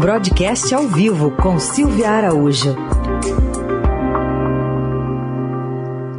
Broadcast ao vivo com Silvia Araújo.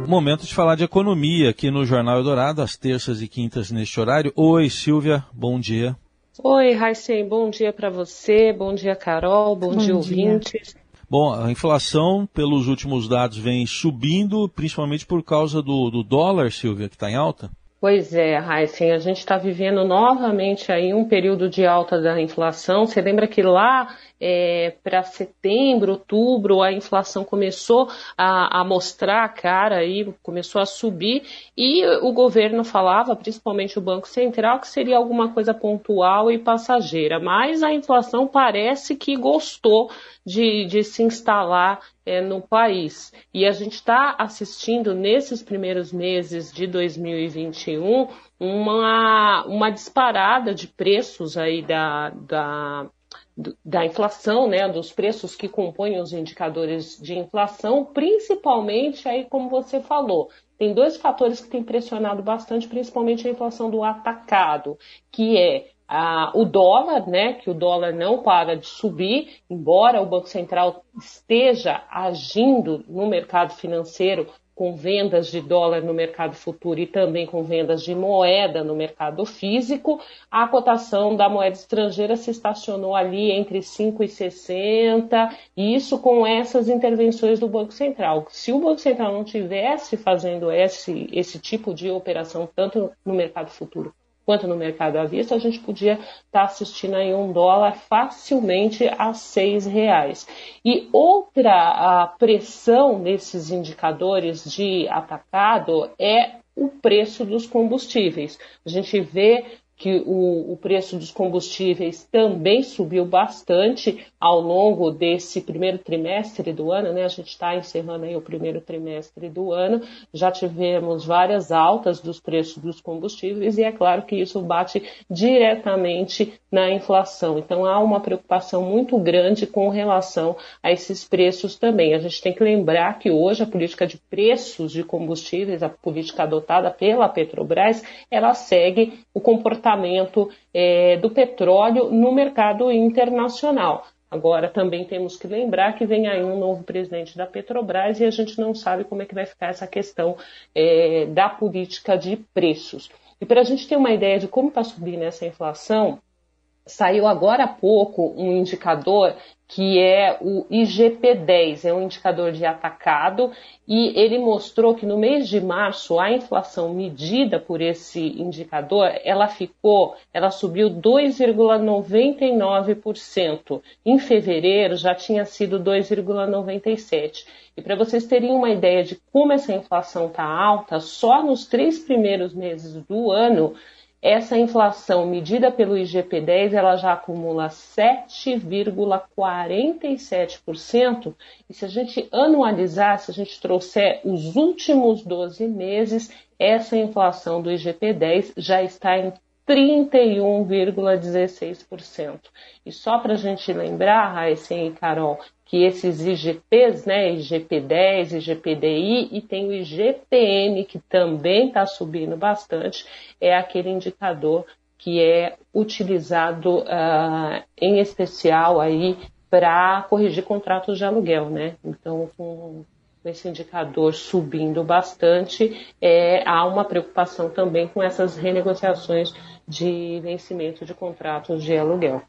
Momento de falar de economia aqui no Jornal Eldorado, às terças e quintas neste horário. Oi, Silvia, bom dia. Oi, Raicen, bom dia para você, bom dia, Carol, bom, bom dia, dia, ouvintes. Bom, a inflação, pelos últimos dados, vem subindo, principalmente por causa do, do dólar, Silvia, que está em alta? Pois é, Heisen, a gente está vivendo novamente aí um período de alta da inflação. Você lembra que lá é, para setembro, outubro, a inflação começou a, a, mostrar a cara aí, começou a subir, e o governo falava, principalmente o Banco Central, que seria alguma coisa pontual e passageira. Mas a inflação parece que gostou de, de se instalar é, no país. E a gente está assistindo nesses primeiros meses de 2021 uma, uma disparada de preços aí da, da, da inflação, né, dos preços que compõem os indicadores de inflação, principalmente aí, como você falou, tem dois fatores que têm pressionado bastante, principalmente a inflação do atacado, que é ah, o dólar, né, que o dólar não para de subir, embora o Banco Central esteja agindo no mercado financeiro com vendas de dólar no mercado futuro e também com vendas de moeda no mercado físico, a cotação da moeda estrangeira se estacionou ali entre 5,60 e isso com essas intervenções do Banco Central. Se o Banco Central não tivesse fazendo esse, esse tipo de operação tanto no mercado futuro quanto no mercado à vista, a gente podia estar tá assistindo aí um dólar facilmente a seis reais. E outra pressão nesses indicadores de atacado é o preço dos combustíveis. A gente vê que o, o, preço dos combustíveis também subiu bastante ao longo desse primeiro trimestre do ano, né? A gente está encerrando aí o primeiro trimestre do ano, já tivemos várias altas dos preços dos combustíveis e é claro que isso bate diretamente na inflação. Então há uma preocupação muito grande com relação a esses preços também. A gente tem que lembrar que hoje a política de preços de combustíveis, a política adotada pela Petrobras, ela segue o comportamento é, do petróleo no mercado internacional. Agora, também temos que lembrar que vem aí um novo presidente da Petrobras e a gente não sabe como é que vai ficar essa questão é, da política de preços. E para a gente ter uma ideia de como está subindo essa inflação, Saiu agora há pouco um indicador que é o IGP-10, é um indicador de atacado, e ele mostrou que no mês de março a inflação medida por esse indicador, ela ficou, ela subiu 2,99%. Em fevereiro já tinha sido 2,97%. E para vocês terem uma ideia de como essa inflação está alta, só nos três primeiros meses do ano essa inflação medida pelo IGP-10 ela já acumula 7,47%. E se a gente anualizar, se a gente trouxer os últimos 12 meses, essa inflação do IGP-10 já está em 31,16%. E só para a gente lembrar, Raíssa e Carol, que esses IGPs, né, IGP-10, IGPDI e tem o IGPM, que também está subindo bastante, é aquele indicador que é utilizado uh, em especial aí para corrigir contratos de aluguel, né? Então, com esse indicador subindo bastante, é, há uma preocupação também com essas renegociações de vencimento de contratos de aluguel.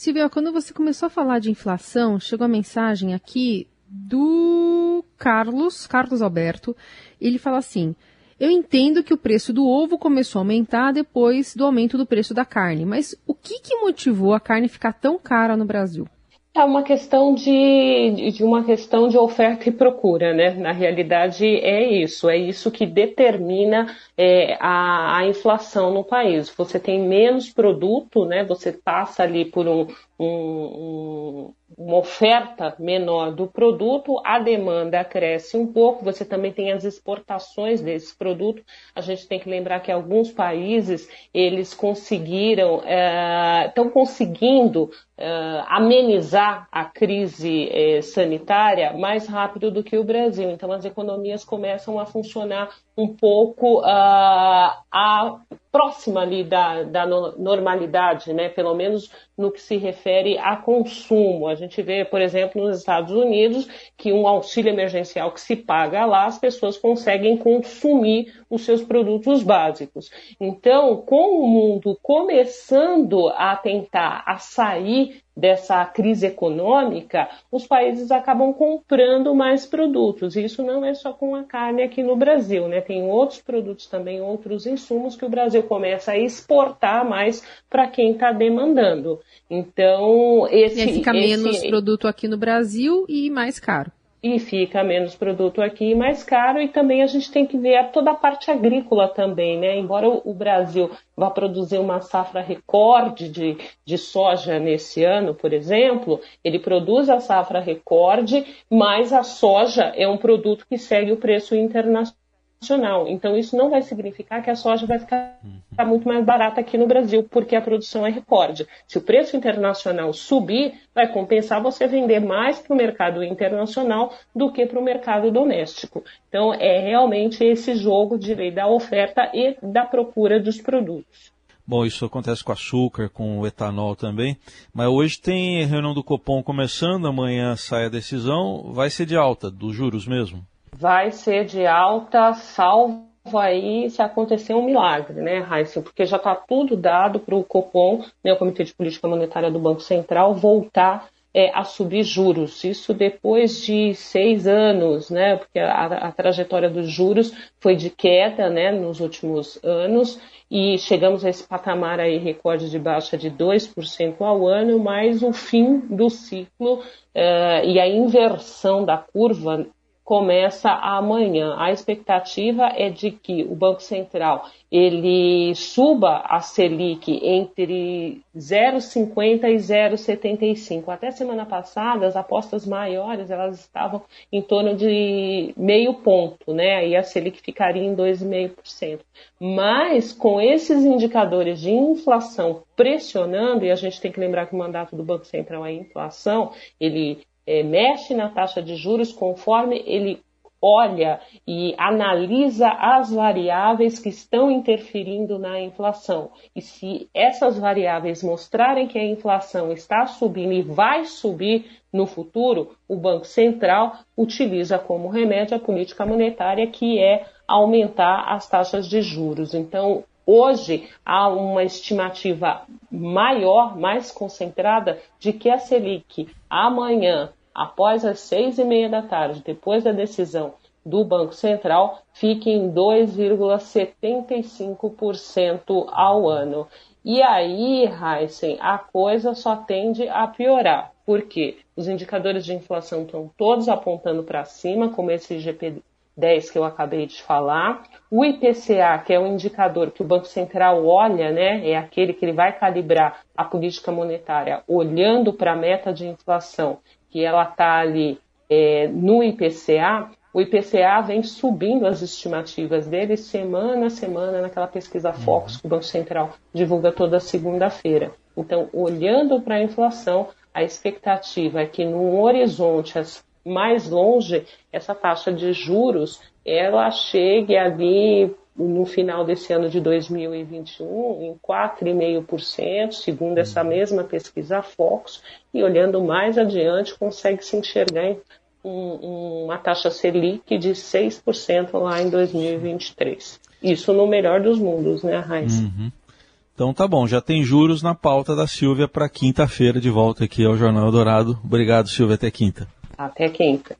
Silvia, quando você começou a falar de inflação, chegou a mensagem aqui do Carlos, Carlos Alberto. Ele fala assim: Eu entendo que o preço do ovo começou a aumentar depois do aumento do preço da carne, mas o que, que motivou a carne ficar tão cara no Brasil? É uma questão de, de uma questão de oferta e procura, né? Na realidade é isso, é isso que determina é, a, a inflação no país. Você tem menos produto, né? Você passa ali por um, um, uma oferta menor do produto, a demanda cresce um pouco, você também tem as exportações desse produto. A gente tem que lembrar que alguns países eles conseguiram, estão é, conseguindo é, amenizar a crise é, sanitária mais rápido do que o Brasil. Então as economias começam a funcionar um pouco uh, a próxima ali da, da normalidade, né? pelo menos no que se refere a consumo. A gente vê, por exemplo, nos Estados Unidos, que um auxílio emergencial que se paga lá, as pessoas conseguem consumir os seus produtos básicos. Então, com o mundo começando a tentar a sair dessa crise econômica, os países acabam comprando mais produtos. E isso não é só com a carne aqui no Brasil, né? Tem outros produtos também, outros insumos que o Brasil começa a exportar mais para quem está demandando. Então, esse. E fica esse... menos produto aqui no Brasil e mais caro e fica menos produto aqui mais caro e também a gente tem que ver toda a parte agrícola também, né? Embora o Brasil vá produzir uma safra recorde de, de soja nesse ano, por exemplo, ele produz a safra recorde, mas a soja é um produto que segue o preço internacional Então, isso não vai significar que a soja vai ficar muito mais barata aqui no Brasil, porque a produção é recorde. Se o preço internacional subir, vai compensar você vender mais para o mercado internacional do que para o mercado doméstico. Então, é realmente esse jogo de lei da oferta e da procura dos produtos. Bom, isso acontece com açúcar, com o etanol também. Mas hoje tem reunião do Copom começando, amanhã sai a decisão. Vai ser de alta, dos juros mesmo? Vai ser de alta, salvo aí se acontecer um milagre, né, Raíssa? Porque já está tudo dado para o Copom, né, o Comitê de Política Monetária do Banco Central, voltar é, a subir juros. Isso depois de seis anos, né? Porque a, a, trajetória dos juros foi de queda, né? Nos últimos anos e chegamos a esse patamar aí recorde de baixa de 2% ao ano, mas o fim do ciclo uh, e a inversão da curva começa amanhã. A expectativa é de que o Banco Central ele suba a Selic entre 0,50 e 0,75. Até semana passada, as apostas maiores elas estavam em torno de meio ponto, né? E a Selic ficaria em 2,5%. Mas com esses indicadores de inflação pressionando, e a gente tem que lembrar que o mandato do Banco Central é inflação, ele é, mexe na taxa de juros conforme ele olha e analisa as variáveis que estão interferindo na inflação. E se essas variáveis mostrarem que a inflação está subindo e vai subir no futuro, o Banco Central utiliza como remédio a política monetária, que é aumentar as taxas de juros. Então, Hoje há uma estimativa maior, mais concentrada, de que a Selic amanhã após as seis e meia da tarde, depois da decisão do Banco Central, fique em 2,75% ao ano. E aí, Heisen, a coisa só tende a piorar. Por quê? Os indicadores de inflação estão todos apontando para cima, como esse IGP 10 que eu acabei de falar. O IPCA, que é um indicador que o Banco Central olha, né, é aquele que ele vai calibrar a política monetária olhando para a meta de inflação que ela está ali é, no IPCA, o IPCA vem subindo as estimativas dele semana a semana naquela pesquisa Focus que o Banco Central divulga toda segunda-feira. Então, olhando para a inflação, a expectativa é que no horizonte mais longe, essa taxa de juros ela chegue ali no final desse ano de 2021 em 4,5%, segundo essa mesma pesquisa Fox, e olhando mais adiante consegue se enxergar em um, uma taxa Selic de 6% lá em 2023. Isso no melhor dos mundos, né, Raiz? Uhum. Então tá bom, já tem juros na pauta da Silvia para quinta-feira de volta aqui ao Jornal Dourado. Obrigado, Silvia, até quinta. Até quinta.